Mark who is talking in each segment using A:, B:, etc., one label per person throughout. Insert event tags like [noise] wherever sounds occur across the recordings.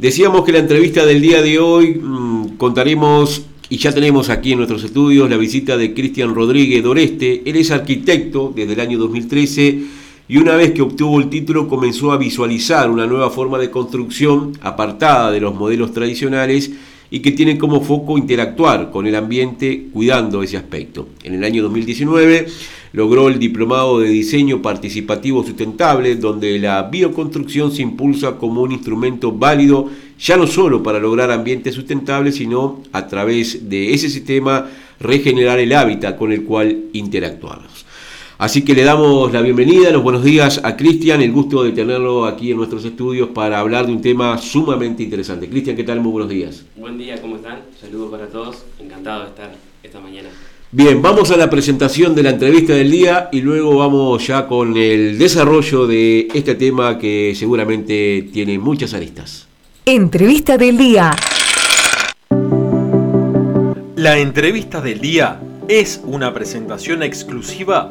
A: Decíamos que la entrevista del día de hoy mmm, contaremos y ya tenemos aquí en nuestros estudios la visita de Cristian Rodríguez Doreste. Él es arquitecto desde el año 2013 y una vez que obtuvo el título comenzó a visualizar una nueva forma de construcción apartada de los modelos tradicionales y que tiene como foco interactuar con el ambiente cuidando ese aspecto. En el año 2019 logró el diplomado de diseño participativo sustentable donde la bioconstrucción se impulsa como un instrumento válido ya no solo para lograr ambientes sustentables, sino a través de ese sistema regenerar el hábitat con el cual interactuamos. Así que le damos la bienvenida, los buenos días a Cristian, el gusto de tenerlo aquí en nuestros estudios para hablar de un tema sumamente interesante. Cristian, ¿qué tal? Muy buenos días.
B: Buen día, ¿cómo están? Saludos para todos, encantado de estar esta mañana.
A: Bien, vamos a la presentación de la entrevista del día y luego vamos ya con el desarrollo de este tema que seguramente tiene muchas aristas.
C: Entrevista del día.
D: La entrevista del día es una presentación exclusiva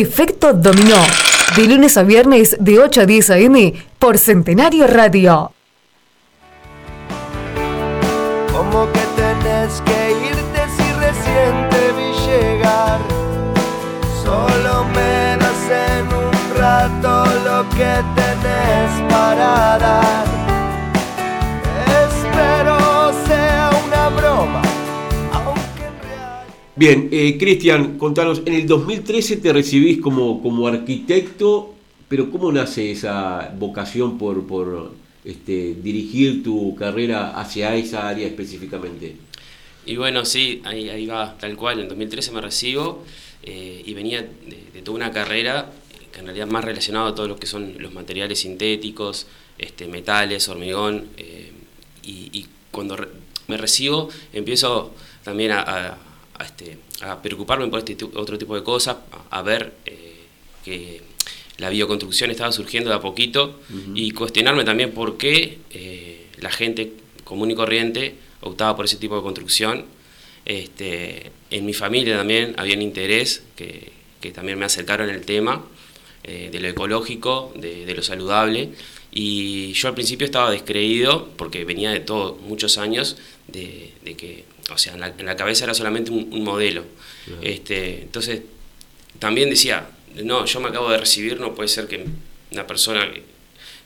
C: Efecto Dominó, de lunes a viernes de 8 a 10 a.m. por Centenario Radio.
E: Como que tenés que irte si recién te vi llegar. Solo me das en un rato lo que tenés para dar.
A: Bien, eh, Cristian, contanos, en el 2013 te recibís como, como arquitecto, pero ¿cómo nace esa vocación por, por este, dirigir tu carrera hacia esa área específicamente?
B: Y bueno, sí, ahí, va, tal cual. En 2013 me recibo eh, y venía de, toda una carrera que en realidad más relacionado a todo lo que son los materiales sintéticos, este, metales, hormigón. eh, y, cuando me recibo empiezo también a- a, este, a preocuparme por este otro tipo de cosas, a, a ver eh, que la bioconstrucción estaba surgiendo de a poquito y cuestionarme también por qué eh, la gente común y corriente optaba por ese tipo de construcción. Este, en mi familia también había un interés que, que también me acercaron el tema eh, de lo ecológico, de, de lo saludable. Y yo al principio estaba descreído, porque venía de todo, muchos años, de, de que, o sea, en la, en la cabeza era solamente un, un modelo. Este, entonces, también decía, no, yo me acabo de recibir, no puede ser que una persona que,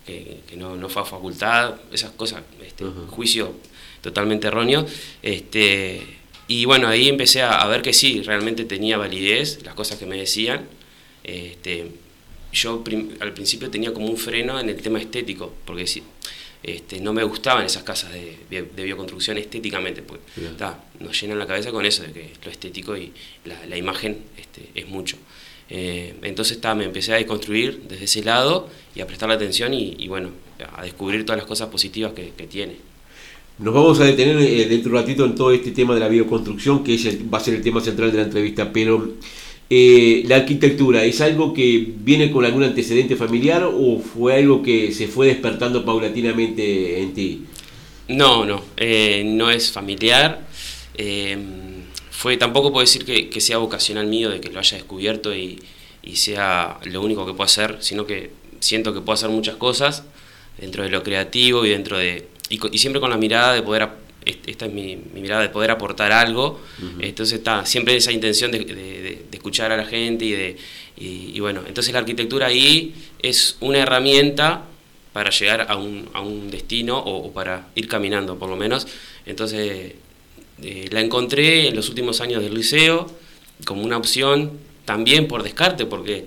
B: que- que no, no fue a facultad, esas cosas, este, juicio totalmente erróneo. Este, y bueno, ahí empecé a, a ver que sí, realmente tenía validez las cosas que me decían. Este, yo prim- al principio tenía como un freno en el tema estético, porque sí, este, no me gustaban esas casas de, bio- de bioconstrucción estéticamente,
A: Claro.
B: ta, nos llenan la cabeza con eso, de que lo estético y la, la imagen este, es mucho. Eh, entonces ta, me empecé a deconstruir desde ese lado y a prestarle atención y, y bueno, a descubrir todas las cosas positivas que, que tiene.
A: Nos vamos a detener eh, dentro de un ratito en todo este tema de la bioconstrucción, que es el- va a ser el tema central de la entrevista, pero eh, la arquitectura, ¿es algo que viene con algún antecedente familiar o fue algo que se fue despertando paulatinamente en ti?
B: No, no, eh, no es familiar. eh, fue, tampoco puedo decir que, que sea vocacional mío, de que lo haya descubierto y, y sea lo único que puedo hacer, sino que siento que puedo hacer muchas cosas dentro de lo creativo y dentro de... Y, y siempre con la mirada de poder... Esta es mi, mi mirada de poder aportar algo. Entonces está siempre esa intención de, de- de- de escuchar a la gente y de... Y, y bueno, entonces la arquitectura ahí es una herramienta para llegar a un, a un destino o, o para ir caminando por lo menos. Entonces eh, la encontré en los últimos años del liceo como una opción también por descarte, porque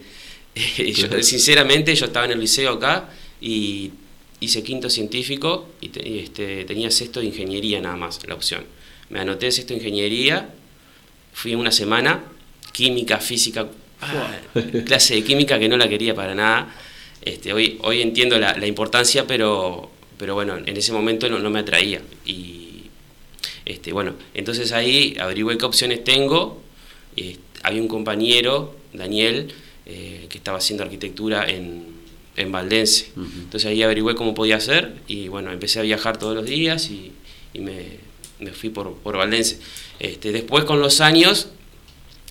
B: eh, [laughs] yo, sinceramente yo estaba en el liceo acá y hice quinto científico y, te- y, este, tenía sexto de ingeniería nada más la opción. Me anoté sexto de ingeniería fui una semana, química, física, ah, [laughs] clase de química que no la quería para nada. Este, hoy, hoy entiendo la, importancia, pero, pero bueno, en ese momento no, me atraía. Y este, bueno, entonces ahí averigué qué opciones tengo. había un compañero, Daniel, eh, que estaba haciendo arquitectura en, en Valdense. Entonces ahí averigüé cómo podía hacer y bueno, empecé a viajar todos los días y, me, fui por, por Valdense. Este, después con los años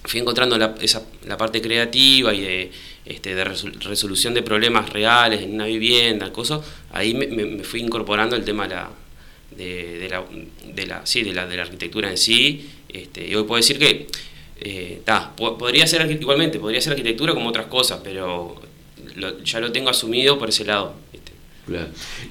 B: fui encontrando la, esa, la parte creativa y de, este, de resolución de problemas reales en una vivienda, cosas, ahí me, fui incorporando el tema de la, de, la, de, la, sí, de, la, de la arquitectura en sí. Este, y hoy puedo decir que eh, podría ser igualmente, podría ser arquitectura como otras cosas, pero ya lo tengo asumido por ese lado.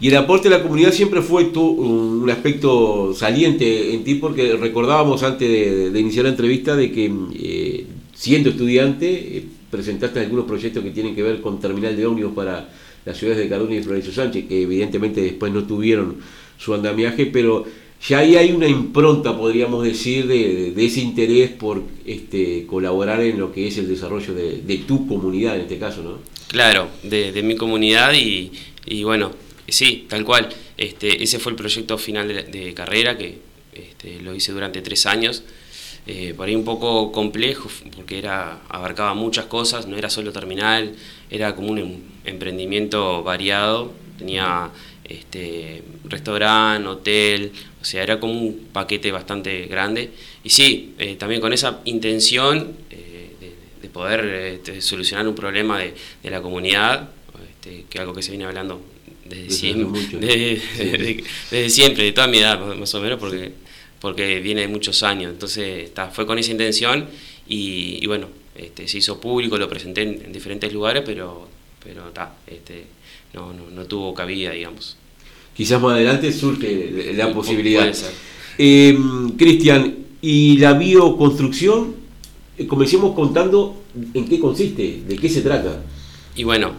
A: Y el aporte de la comunidad siempre fue un aspecto saliente en ti, porque recordábamos antes de, iniciar la entrevista de que eh, siendo estudiante eh, presentaste algunos proyectos que tienen que ver con terminal de ómnibus para las ciudades de Caruña y Florencio Sánchez, que evidentemente después no tuvieron su andamiaje, pero ya ahí hay una impronta, podríamos decir, de, ese interés por este, colaborar en lo que es el desarrollo de, tu comunidad en este caso, ¿no?
B: Claro, de, mi comunidad y, bueno, sí, tal cual. Este, ese fue el proyecto final de, carrera que este, lo hice durante tres años. Eh, por ahí un poco complejo porque era abarcaba muchas cosas, no era solo terminal, era como un em, emprendimiento variado, tenía este, restaurante, hotel, o sea, era como un paquete bastante grande. Y sí, eh, también con esa intención poder este, solucionar un problema de, la comunidad, este, que es algo que se viene hablando desde, siempre, [laughs] desde, siempre, de toda mi edad más o menos, porque, porque viene de muchos años. Entonces fue con esa intención y, bueno, este, se hizo público, lo presenté en, diferentes lugares, pero, pero este, no, no, tuvo cabida, digamos.
A: Quizás más adelante surge la posibilidad. Eh, Cristian, ¿y la bioconstrucción? Eh, comencemos contando en qué consiste, de qué se trata.
B: Y bueno,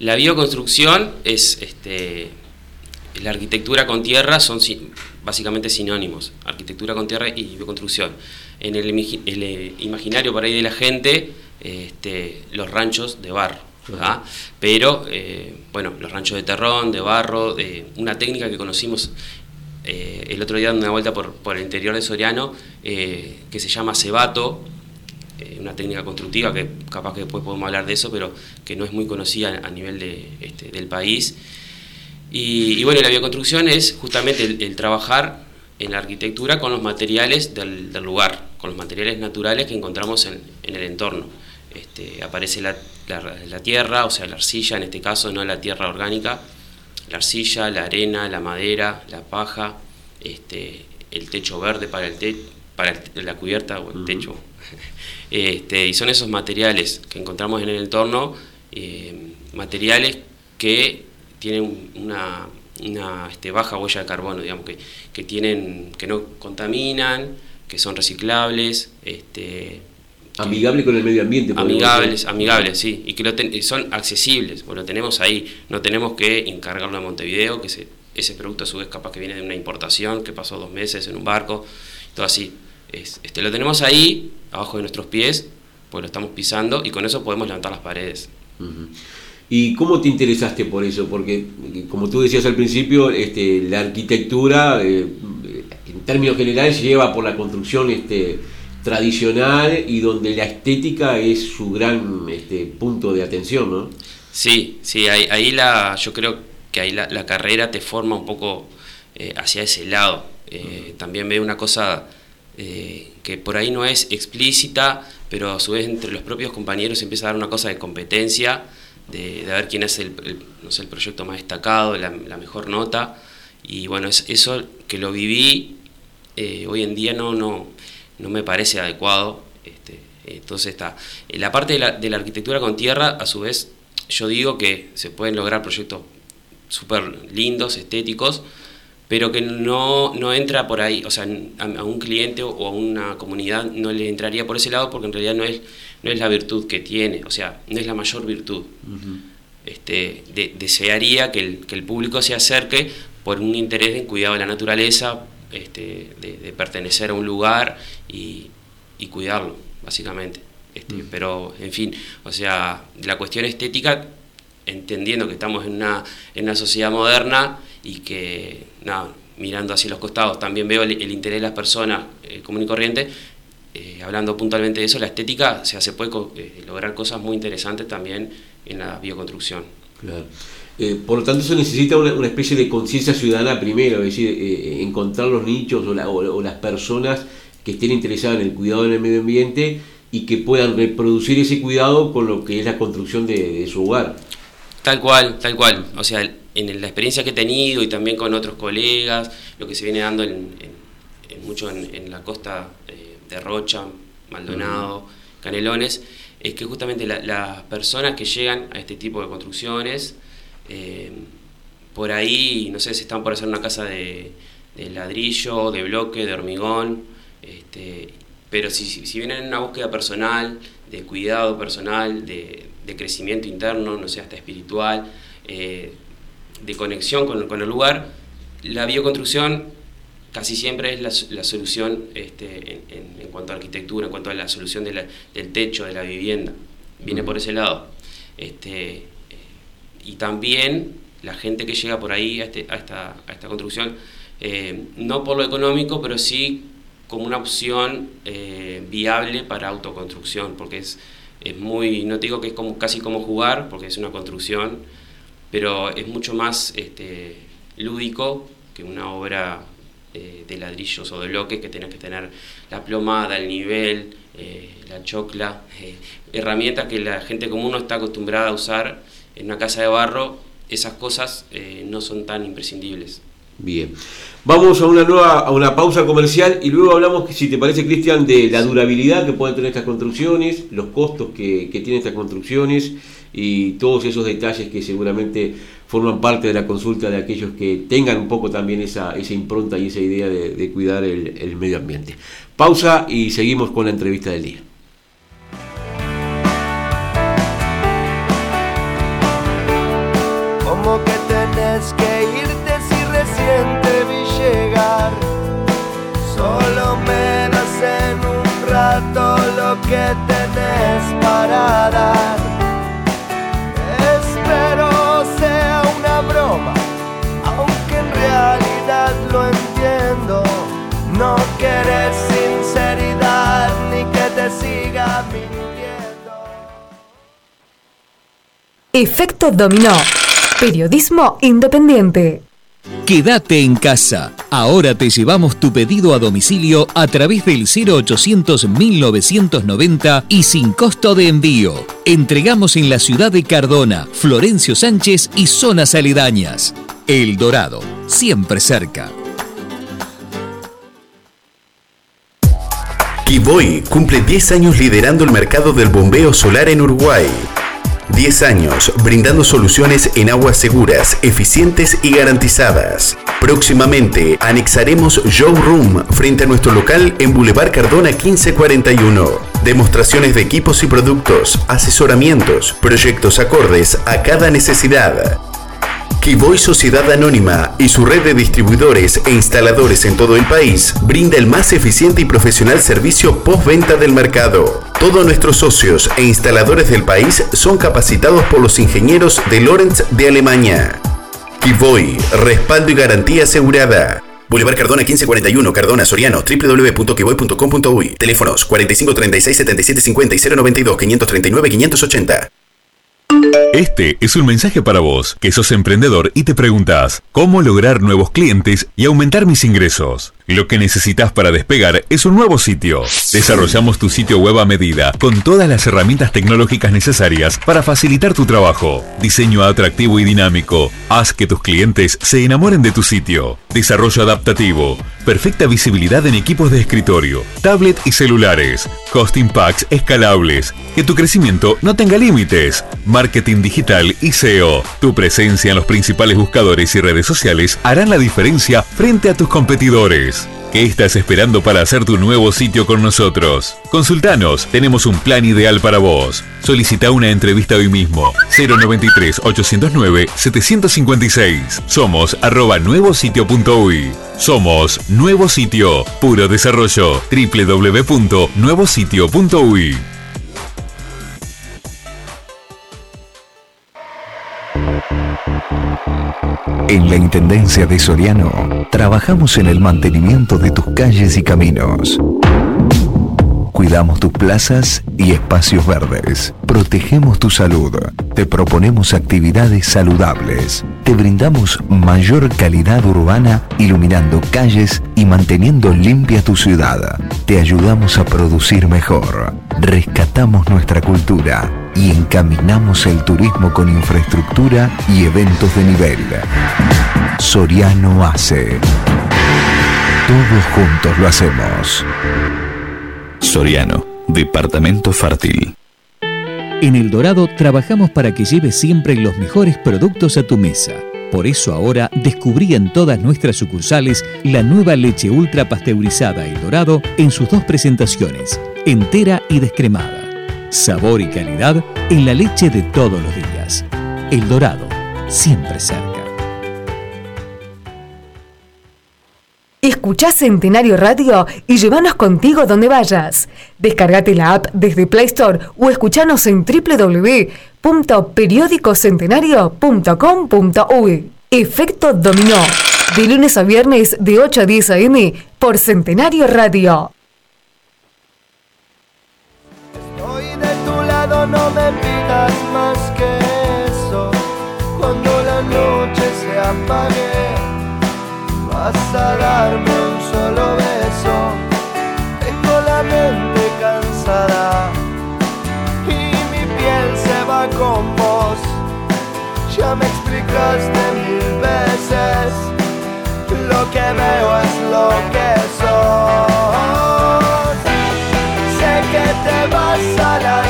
B: la bioconstrucción es este, la arquitectura con tierra son básicamente sinónimos, arquitectura con tierra y bioconstrucción. En el, eh, imaginario por ahí de la gente, este, los ranchos de barro. Pero, eh, bueno, los ranchos de terrón, de barro, una técnica que conocimos el otro día dando una vuelta por, por el interior de Soriano, que se llama cebato, eh, una técnica constructiva que capaz que después podemos hablar de eso, pero que no es muy conocida a nivel de, este, del país. Y, bueno, la bioconstrucción es justamente el, trabajar en la arquitectura con los materiales del, lugar, con los materiales naturales que encontramos en, el entorno. Este, aparece la, la, tierra, o sea, la arcilla, en este caso no la tierra orgánica, la arcilla, la arena, la madera, la paja, este, el techo verde para, el para la cubierta o el techo. [laughs] Este, y son esos materiales que encontramos en el entorno, eh, materiales que tienen una, este, baja huella de carbono, digamos, que, que, tienen, que no contaminan, que son reciclables, este,
A: Amigables con el medio ambiente.
B: Amigables, amigables, sí. Y que son accesibles, pues lo tenemos ahí. No tenemos que encargarlo a Montevideo, que ese, ese producto a su vez capaz que viene de una importación, que pasó dos meses en un barco, todo así este, lo tenemos ahí, abajo de nuestros pies, pues lo estamos pisando y con eso podemos levantar las paredes.
A: ¿Y cómo te interesaste por eso? Porque, como tú decías al principio, este, la arquitectura, eh, en términos generales, lleva por la construcción este, tradicional y donde la estética es su gran este, punto de atención, ¿no?
B: Sí, sí, ahí, la, yo creo que ahí la, carrera te forma un poco eh, hacia ese lado. Eh, también ve una cosa eh, que por ahí no es explícita, pero a su vez entre los propios compañeros empieza a dar una cosa de competencia, de, ver quién es el, no sé, el proyecto más destacado, la, mejor nota. Y bueno, es, eso que lo viví hoy en día no, no, no me parece adecuado. Este, entonces está. La parte de la, de la arquitectura con tierra, a su vez, yo digo que se pueden lograr proyectos súper lindos, estéticos, pero que no, no entra por ahí, o sea, a, un cliente o a una comunidad no le entraría por ese lado porque en realidad no es, no es la virtud que tiene, o sea, no es la mayor virtud. este, desearía que el, que el, público se acerque por un interés en cuidado de la naturaleza, este, de, pertenecer a un lugar y, y cuidarlo, básicamente. Este, mm. Pero, en fin, o sea, la cuestión estética, entendiendo que estamos en una, en una sociedad moderna y que, nada, mirando hacia los costados, también veo el, interés de las personas eh, común y corriente, eh, hablando puntualmente de eso, la estética, o sea, se puede eh, lograr cosas muy interesantes también en la bioconstrucción.
A: Claro. Por lo tanto, se necesita una, especie de conciencia ciudadana primero, es decir, encontrar los nichos o, o, las personas que estén interesadas en el cuidado del medio ambiente y que puedan reproducir ese cuidado con lo que es la construcción de, su hogar.
B: Tal cual, tal cual. O sea, en la experiencia que he tenido y también con otros colegas, lo que se viene dando en, mucho en, la costa eh, de Rocha, Maldonado, Canelones, es que justamente las personas que llegan a este tipo de construcciones, eh, por ahí, no sé si están por hacer una casa de, de ladrillo, de bloque, de hormigón, este, pero si, si, vienen en una búsqueda personal, de cuidado personal, de, crecimiento interno, no sé, hasta espiritual, eh, de conexión con, el lugar, la bioconstrucción casi siempre es la, solución este, en, cuanto a arquitectura, en cuanto a la solución del techo, de la vivienda. Viene por ese lado. Este, y también la gente que llega por ahí a, este, esta, construcción, eh, no por lo económico, pero sí como una opción eh, viable para autoconstrucción, porque es, es muy, no digo que es como, casi como jugar, porque es una construcción, pero es mucho más este, lúdico que una obra eh, de ladrillos o de bloques que tenés que tener la plomada, el nivel, la chocla, herramientas que la gente común no está acostumbrada a usar en una casa de barro, esas cosas no son tan imprescindibles.
A: Bien. Vamos a una nueva, a una pausa comercial y luego hablamos, si te parece, Cristian, de la durabilidad que pueden tener estas construcciones, los costos que, tienen estas construcciones y todos esos detalles que seguramente forman parte de la consulta de aquellos que tengan un poco también esa, esa impronta y esa idea de, cuidar el, el medio ambiente. Pausa y seguimos con la entrevista del día.
E: Rato lo que tenés para dar. Espero sea una broma, aunque en realidad lo entiendo. No querés sinceridad ni que te siga mintiendo.
C: Efecto dominó. Periodismo independiente.
F: Quédate en casa. Ahora te llevamos tu pedido a domicilio a través del 0800 1990 y sin costo de envío. Entregamos en la ciudad de Cardona, Florencio Sánchez y zonas aledañas. El Dorado, siempre cerca.
G: Kiboy cumple 10 años liderando el mercado del bombeo solar en Uruguay 10 años brindando soluciones en aguas seguras, eficientes y garantizadas. Próximamente anexaremos Showroom frente a nuestro local en Boulevard Cardona 1541. Demostraciones de equipos y productos, asesoramientos, proyectos acordes a cada necesidad. Kiboy Sociedad Anónima y su red de distribuidores e instaladores en todo el país brinda el más eficiente y profesional servicio postventa del mercado. Todos nuestros socios e instaladores del país son capacitados por los ingenieros de Lorenz de Alemania. Kiboy, respaldo y garantía asegurada. Boulevard Cardona 1541, Cardona, Soriano, www.kiboy.com.uy. Teléfonos 45 36 77 50 y 092 539 580.
H: Este es un mensaje para vos, que sos emprendedor y te preguntas, ¿cómo lograr nuevos clientes y aumentar mis ingresos? Lo que necesitas para despegar es un nuevo sitio. Desarrollamos tu sitio web a medida, con todas las herramientas tecnológicas necesarias para facilitar tu trabajo. Diseño atractivo y dinámico. Haz que tus clientes se enamoren de tu sitio. Desarrollo adaptativo. Perfecta visibilidad en equipos de escritorio, tablet y celulares. Hosting packs escalables. Que tu crecimiento no tenga límites. Marketing digital y SEO. Tu presencia en los principales buscadores y redes sociales harán la diferencia frente a tus competidores. ¿Qué estás esperando para hacer tu nuevo sitio con nosotros? Consultanos, tenemos un plan ideal para vos. Solicita una entrevista hoy mismo. 093 809 756. Somos arroba nuevositio.uy. Somos Nuevo Sitio, puro desarrollo. www.nuevositio.uy.
F: En la Intendencia de Soriano trabajamos en el mantenimiento de tus calles y caminos. Cuidamos tus plazas y espacios verdes. Protegemos tu salud. Te proponemos actividades saludables. Te brindamos mayor calidad urbana iluminando calles y manteniendo limpia tu ciudad. Te ayudamos a producir mejor. Rescatamos nuestra cultura y encaminamos el turismo con infraestructura y eventos de nivel. Soriano hace. Todos juntos lo hacemos.
G: Soriano, Departamento Fértil.
F: En El Dorado trabajamos para que lleves siempre los mejores productos a tu mesa. Por eso ahora descubrí en todas nuestras sucursales la nueva leche ultra pasteurizada El Dorado en sus dos presentaciones, entera y descremada. Sabor y calidad en la leche de todos los días. El Dorado, siempre cerca.
C: Escuchá Centenario Radio y llévanos contigo donde vayas. Descargate la app desde Play Store o escuchanos en www.periódicocentenario.com.uy. Efecto Dominó. De lunes a viernes de 8 a 10 a.m. por Centenario Radio.
E: No me pidas más que eso. Cuando la noche se apague, vas a darme un solo beso. Tengo la mente cansada y mi piel se va con vos. Ya me explicaste mil veces, lo que veo es lo que sos. Sé que te vas a las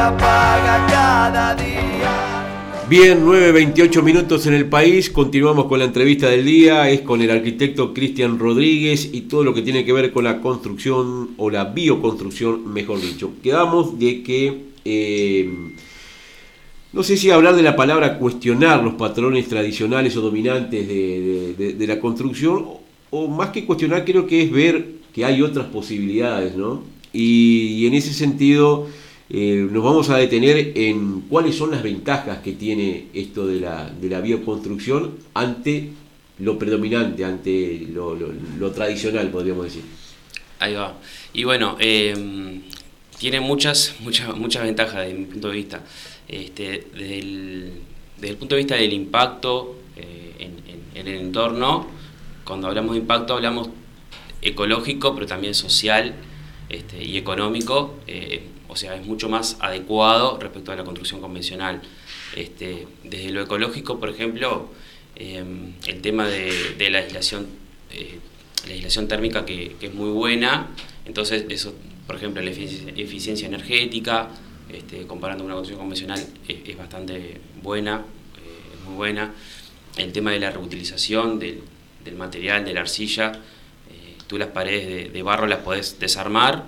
E: apaga cada día.
A: Bien, 9.28 minutos en el país, continuamos con la entrevista del día, es con el arquitecto Cristian Rodríguez y todo lo que tiene que ver con la construcción o la bioconstrucción, mejor dicho. Quedamos de que, eh, no sé si hablar de la palabra cuestionar los patrones tradicionales o dominantes de, la construcción, o, más que cuestionar creo que es ver que hay otras posibilidades, ¿no? Y en ese sentido... Eh, nos vamos a detener en cuáles son las ventajas que tiene esto de la, de la bioconstrucción ante lo predominante, ante lo, tradicional, podríamos decir.
B: Ahí va. Y bueno, eh, tiene muchas, muchas, muchas ventajas desde mi punto de vista. Este, desde, el, punto de vista del impacto eh, en el entorno, cuando hablamos de impacto hablamos ecológico, pero también social este, y económico. eh, o sea, es mucho más adecuado respecto a la construcción convencional. Este, desde lo ecológico, por ejemplo, eh, el tema de, la aislación, eh, térmica que, que es muy buena, entonces eso, por ejemplo, la efici- eficiencia energética, este, comparando una construcción convencional, es, es bastante buena, eh, muy buena. El tema de la reutilización del, material, de la arcilla, tú las paredes de, de barro las podés desarmar,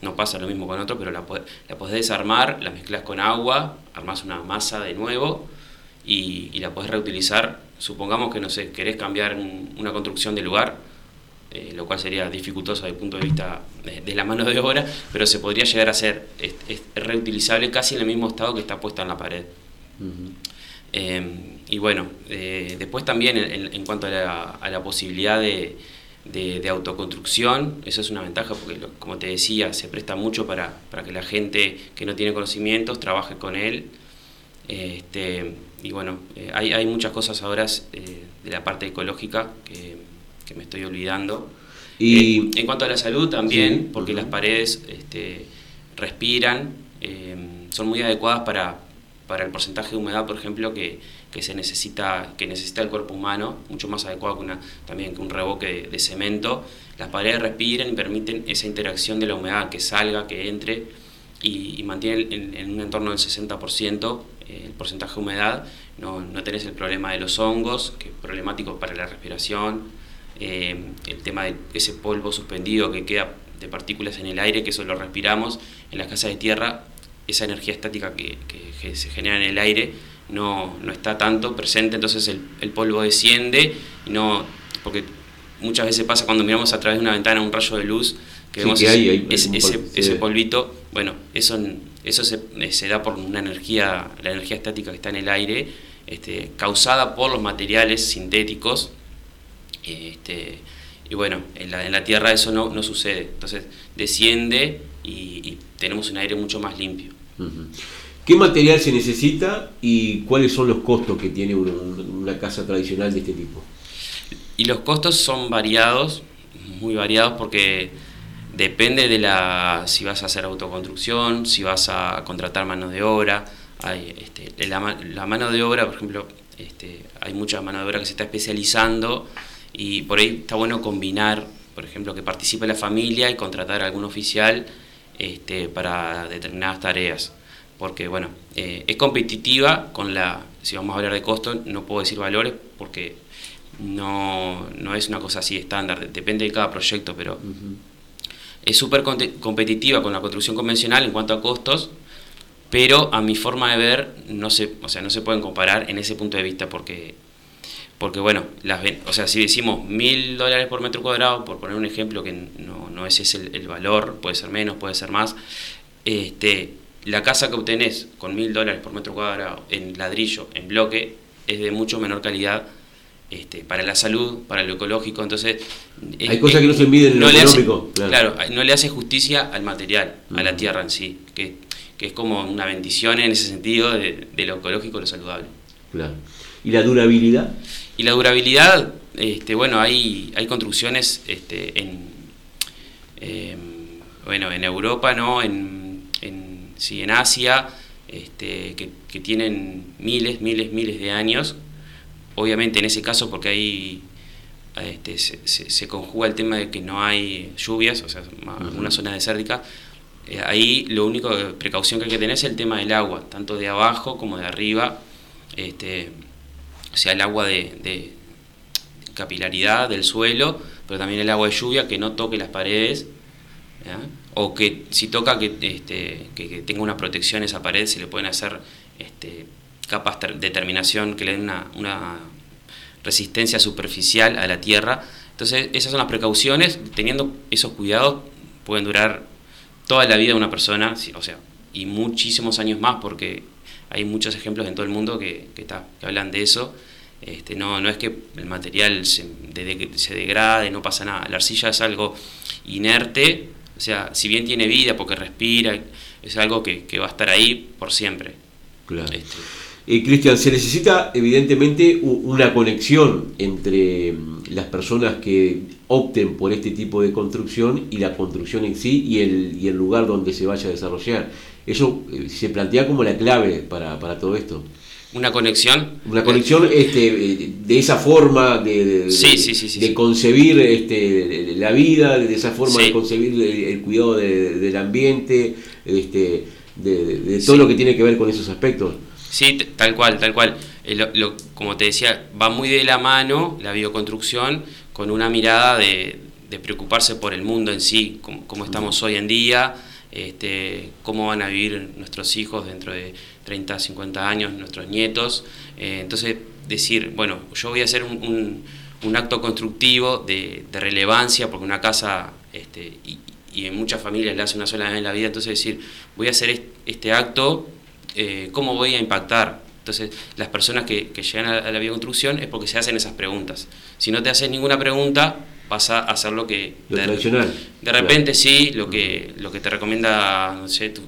B: no pasa lo mismo con otro, pero la, podés- la podés desarmar, la mezclas con agua, armás una masa de nuevo y, y la podés reutilizar. Supongamos que, no sé, querés cambiar un- una construcción de lugar, eh, lo cual sería dificultoso desde el punto de vista de, de la mano de obra, pero se podría llegar a hacer, es, es reutilizable casi en el mismo estado que está puesta en la pared. Eh, y bueno, eh, después también en, en- en cuanto a la, a la posibilidad de, de- de autoconstrucción, eso es una ventaja porque, como te decía, se presta mucho para, para que la gente que no tiene conocimientos trabaje con él. Este, y bueno, eh, hay, hay muchas cosas ahora eh, de la parte ecológica que, que me estoy olvidando.
A: Y-
B: Eh, en cuanto a la salud también,
A: Sí,
B: porque las paredes este, respiran, eh, son muy adecuadas para, para el porcentaje de humedad, por ejemplo, que, se necesita, que necesita el cuerpo humano, mucho más adecuado que una, también que un revoque de, cemento. Las paredes respiran y permiten esa interacción de la humedad, que salga, que entre y, mantiene en, un entorno del 60% eh, el porcentaje de humedad. No, no tenés el problema de los hongos, que es problemático para la respiración, eh, el tema de ese polvo suspendido que queda de partículas en el aire, que eso lo respiramos en las casas de tierra, esa energía estática que, se genera en el aire no, no está tanto presente, entonces el, polvo desciende, y no, porque muchas veces pasa cuando miramos a través de una ventana un rayo de luz, que vemos ese, polvito, bueno, eso, eso se, se, da por una energía, la energía estática que está en el aire, este, causada por los materiales sintéticos, este, y bueno, en la, en la Tierra eso no, no, sucede. Entonces desciende y, tenemos un aire mucho más limpio.
A: ¿Qué material se necesita y cuáles son los costos que tiene una, casa tradicional de este tipo?
B: Y los costos son variados, muy variados porque depende de la si vas a hacer autoconstrucción, si vas a contratar mano de obra. Este, la, la, mano de obra, por ejemplo, este, hay mucha mano de obra que se está especializando y por ahí está bueno combinar, por ejemplo, que participe la familia y contratar a algún oficial este, para determinadas tareas. Porque, bueno, eh, es competitiva con la, si vamos a hablar de costo, no puedo decir valores porque no, no es una cosa así estándar, depende de cada proyecto, pero es súper competitiva con la construcción convencional en cuanto a costos, pero a mi forma de ver no se, o sea, no se pueden comparar en ese punto de vista porque porque bueno, las, o sea, si decimos mil dólares por metro cuadrado, por poner un ejemplo que no, no ese es el, valor, puede ser menos, puede ser más, este, la casa que obtenés con mil dólares por metro cuadrado en ladrillo, en bloque, es de mucho menor calidad este, para la salud, para lo ecológico, entonces...
A: Hay cosas que no se miden en lo económico.
B: claro. no le hace justicia al material, a la tierra en sí, que, que, es como una bendición en ese sentido de, de lo ecológico, lo saludable.
A: Claro. ¿Y la durabilidad?
B: Y la durabilidad, este, bueno, hay, hay construcciones este, en, em, bueno, en Europa, ¿no? En, sí, en Asia, este, que, que, tienen miles, miles, miles de años. Obviamente en ese caso porque hay, este, se, se, conjuga el tema de que no hay lluvias, o sea, una zona desértica. Eh, ahí lo único precaución que hay que tener es el tema del agua, tanto de abajo como de arriba. Este, o sea, el agua de, capilaridad del suelo, pero también el agua de lluvia que no toque las paredes, o que si toca que, este, que, tenga una protección esa pared, se le pueden hacer este, capas de terminación que le den una, una resistencia superficial a la tierra. Entonces, esas son las precauciones, teniendo esos cuidados pueden durar toda la vida de una persona, o sea, y muchísimos años más, porque hay muchos ejemplos en todo el mundo que, que, que hablan de eso. Este, no, no es que el material se, se degrade, no pasa nada. La arcilla es algo inerte, o sea, si bien tiene vida porque respira, es algo que, va a estar ahí por siempre.
A: Claro. Este. Eh, Cristian, se necesita evidentemente una conexión entre mm, las personas que opten por este tipo de construcción y la construcción en sí y el, y el lugar donde se vaya a desarrollar. Eso eh, se plantea como la clave para, para todo esto.
B: ¿Una conexión?
A: Una conexión este, de esa forma de, de, concebir este, la vida, de esa forma de concebir el, cuidado del ambiente, este, de, todo lo que tiene que ver con esos aspectos.
B: Sí, tal cual, tal cual. Eh, como te decía, va muy de la mano la bioconstrucción con una mirada de, preocuparse por el mundo en sí, como, estamos hoy en día, este, cómo van a vivir nuestros hijos dentro de 30, 50 años, nuestros nietos. Eh, entonces, decir, bueno, yo voy a hacer un, acto constructivo de, relevancia, porque una casa, este, y, en muchas familias le hace una sola vez en la vida, entonces decir, voy a hacer este acto, eh, ¿cómo voy a impactar? Entonces, las personas que, que llegan a, la bioconstrucción es porque se hacen esas preguntas. Si no te haces ninguna pregunta, vas a hacer lo que...
A: Lo de, tradicional.
B: De repente sí, lo que, lo que te recomienda, no sé, tu,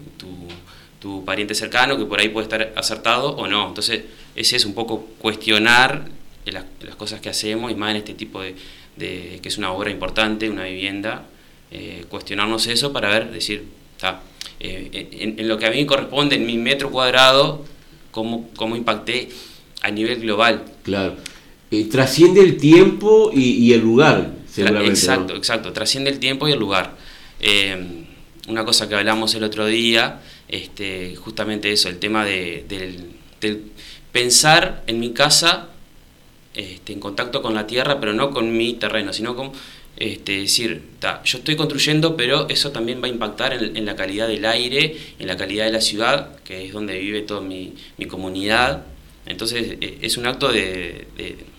B: tu pariente cercano, que por ahí puede estar acertado o no. Entonces, ese es un poco cuestionar las, cosas que hacemos y más en este tipo de, que es una obra importante, una vivienda, eh, cuestionarnos eso para ver, decir, está, eh, en, lo que a mí corresponde, en mi metro cuadrado, cómo, cómo impacté a nivel global.
A: Claro. Eh, trasciende el tiempo y, el lugar, seguramente.
B: Exacto, exacto. Trasciende el tiempo y el lugar. Eh, una cosa que hablamos el otro día, este, justamente eso, el tema de, del, pensar en mi casa este, en contacto con la tierra, pero no con mi terreno, sino con este, decir, yo estoy construyendo, pero eso también va a impactar en, la calidad del aire, en la calidad de la ciudad, que es donde vive toda mi, mi comunidad. Entonces e, es un acto de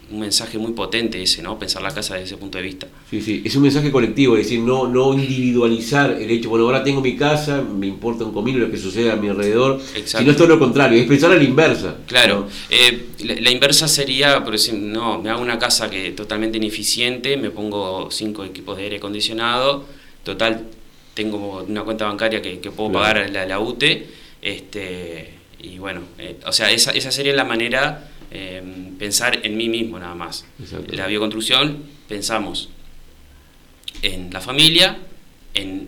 B: un mensaje muy potente ese, ¿no? Pensar la casa desde ese punto de vista.
A: Sí, sí, es un mensaje colectivo, es decir, no, no individualizar el hecho, bueno, ahora tengo mi casa, me importa un comino lo que sucede a mi alrededor, Exacto. sino es todo lo contrario, es pensar a la inversa.
B: Claro, eh, la, inversa sería, por decir, no, me hago una casa que totalmente ineficiente, me pongo cinco equipos de aire acondicionado, total, tengo una cuenta bancaria que, puedo pagar la, la UTE, este, y bueno, eh, o sea, esa, esa sería la manera Em, pensar en mí mismo nada más. La bioconstrucción pensamos en la familia, en,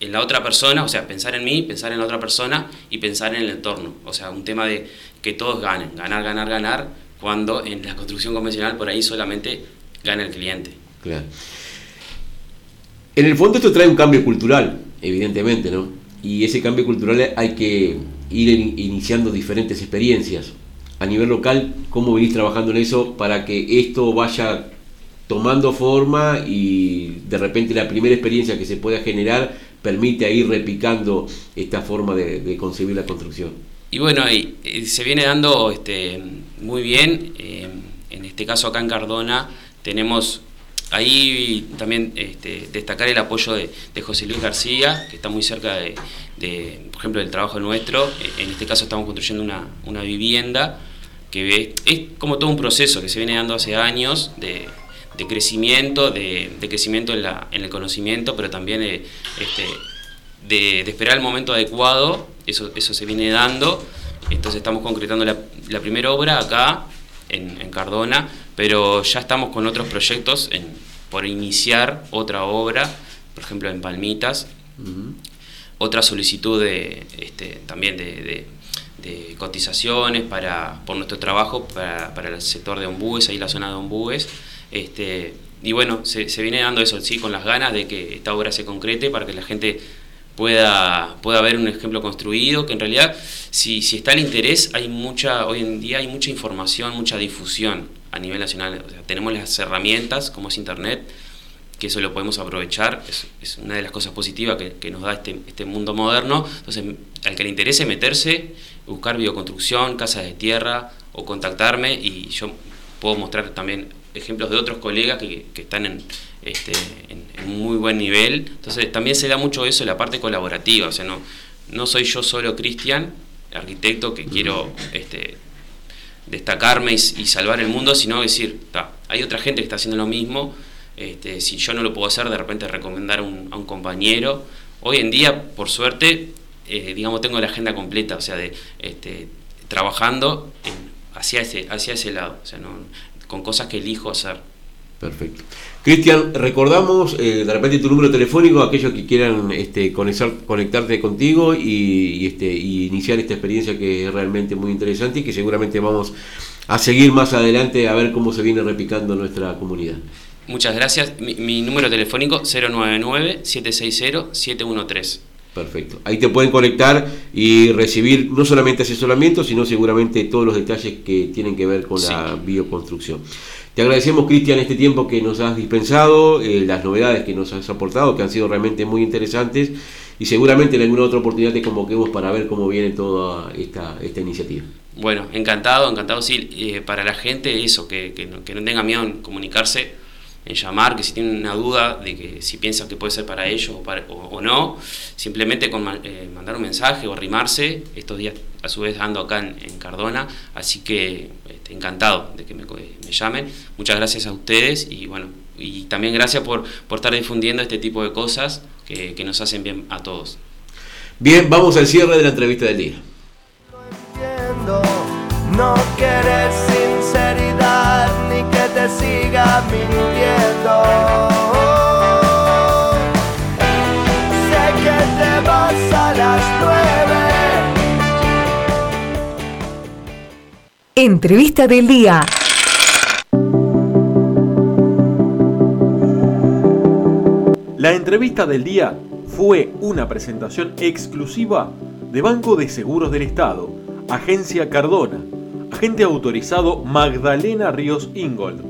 B: en, la otra persona, o sea, pensar en mí, pensar en la otra persona y pensar en el entorno. O sea, un tema de que todos ganen, ganar, ganar, ganar, cuando en la construcción convencional por ahí solamente gana el cliente.
A: Claro. En el fondo esto trae un cambio cultural, evidentemente, ¿no? Y ese cambio cultural hay que ir iniciando diferentes experiencias a nivel local, cómo venís trabajando en eso para que esto vaya tomando forma y de repente la primera experiencia que se pueda generar permite ir repicando esta forma de, concebir la construcción.
B: Y bueno, y, se viene dando este, muy bien, eh, en este caso acá en Cardona tenemos ahí también este, destacar el apoyo de, José Luis García, que está muy cerca de, por ejemplo, del trabajo nuestro. En este caso estamos construyendo una, vivienda que es como todo un proceso que se viene dando hace años de, crecimiento, de, crecimiento en, la, el conocimiento, pero también de, este, de, esperar el momento adecuado, eso, eso se viene dando. Entonces estamos concretando la, primera obra acá, en, Cardona, pero ya estamos con otros proyectos en, por iniciar otra obra, por ejemplo en Palmitas, otra solicitud de, este, también de de cotizaciones para, por nuestro trabajo para, para, el sector de Ombúes, ahí la zona de Ombúes. Este, y bueno, se, se, viene dando eso, sí, con las ganas de que esta obra se concrete para que la gente pueda, pueda ver un ejemplo construido, que en realidad si, si está el interés, hay mucha, hoy en día hay mucha información, mucha difusión a nivel nacional. tenemos las herramientas como es Internet, que eso lo podemos aprovechar, es, es una de las cosas positivas que, que, nos da este, este mundo moderno. Entonces, al que le interese meterse, buscar bioconstrucción, casas de tierra o contactarme y yo puedo mostrar también ejemplos de otros colegas que, están en, este, en, muy buen nivel. Entonces también se da mucho eso, la parte colaborativa, o sea, no, no soy yo solo Cristian, arquitecto, que quiero este, destacarme y, salvar el mundo, sino decir, hay otra gente que está haciendo lo mismo, este, si yo no lo puedo hacer, de repente recomendar a un compañero. Hoy en día, por suerte, eh, digamos, tengo la agenda completa, o sea, de este, trabajando hacia, ese, hacia ese lado, o sea, no, con cosas que elijo hacer.
A: Perfecto. Cristian, recordamos eh, de repente tu número telefónico aquellos que quieran este, conectarte contigo y, este, y iniciar esta experiencia que es realmente muy interesante y que seguramente vamos a seguir más adelante a ver cómo se viene repicando nuestra comunidad.
B: Muchas gracias. Mi, mi número telefónico 099-760-713.
A: Perfecto. Ahí te pueden conectar y recibir no solamente asesoramiento, sino seguramente todos los detalles que tienen que ver con la bioconstrucción. Te agradecemos, Cristian, este tiempo que nos has dispensado, eh, las novedades que nos has aportado, que han sido realmente muy interesantes, y seguramente en alguna otra oportunidad te convoquemos para ver cómo viene toda esta, esta iniciativa.
B: Bueno, encantado, encantado, sí, eh, para la gente eso, que, que, no, que no tenga miedo en comunicarse en llamar, que si tienen una duda de que si piensan que puede ser para ellos o, no, simplemente con eh, mandar un mensaje o arrimarse, estos días a su vez ando acá en, Cardona, así que este, encantado de que me, llamen. Muchas gracias a ustedes y bueno, y también gracias por, por estar difundiendo este tipo de cosas que, que nos hacen bien a todos.
A: Bien, vamos al cierre de la entrevista del día.
E: No ni que te siga mintiendo. Sé que te vas a las nueve.
C: Entrevista del día.
D: La entrevista del día fue una presentación exclusiva de Banco de Seguros del Estado, Agencia Cardona, agente autorizado Magdalena Ríos Ingold.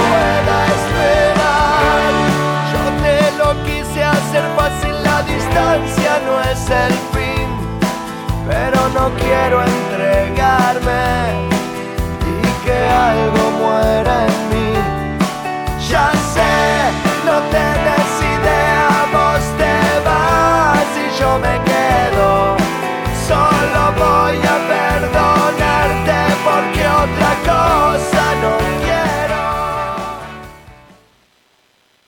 E: ser fácil, la distancia no es el fin, pero no quiero entregarme y que algo muera en mí. Ya sé, no te des vos te vas y yo me quedo. Solo voy a perdonarte porque otra cosa.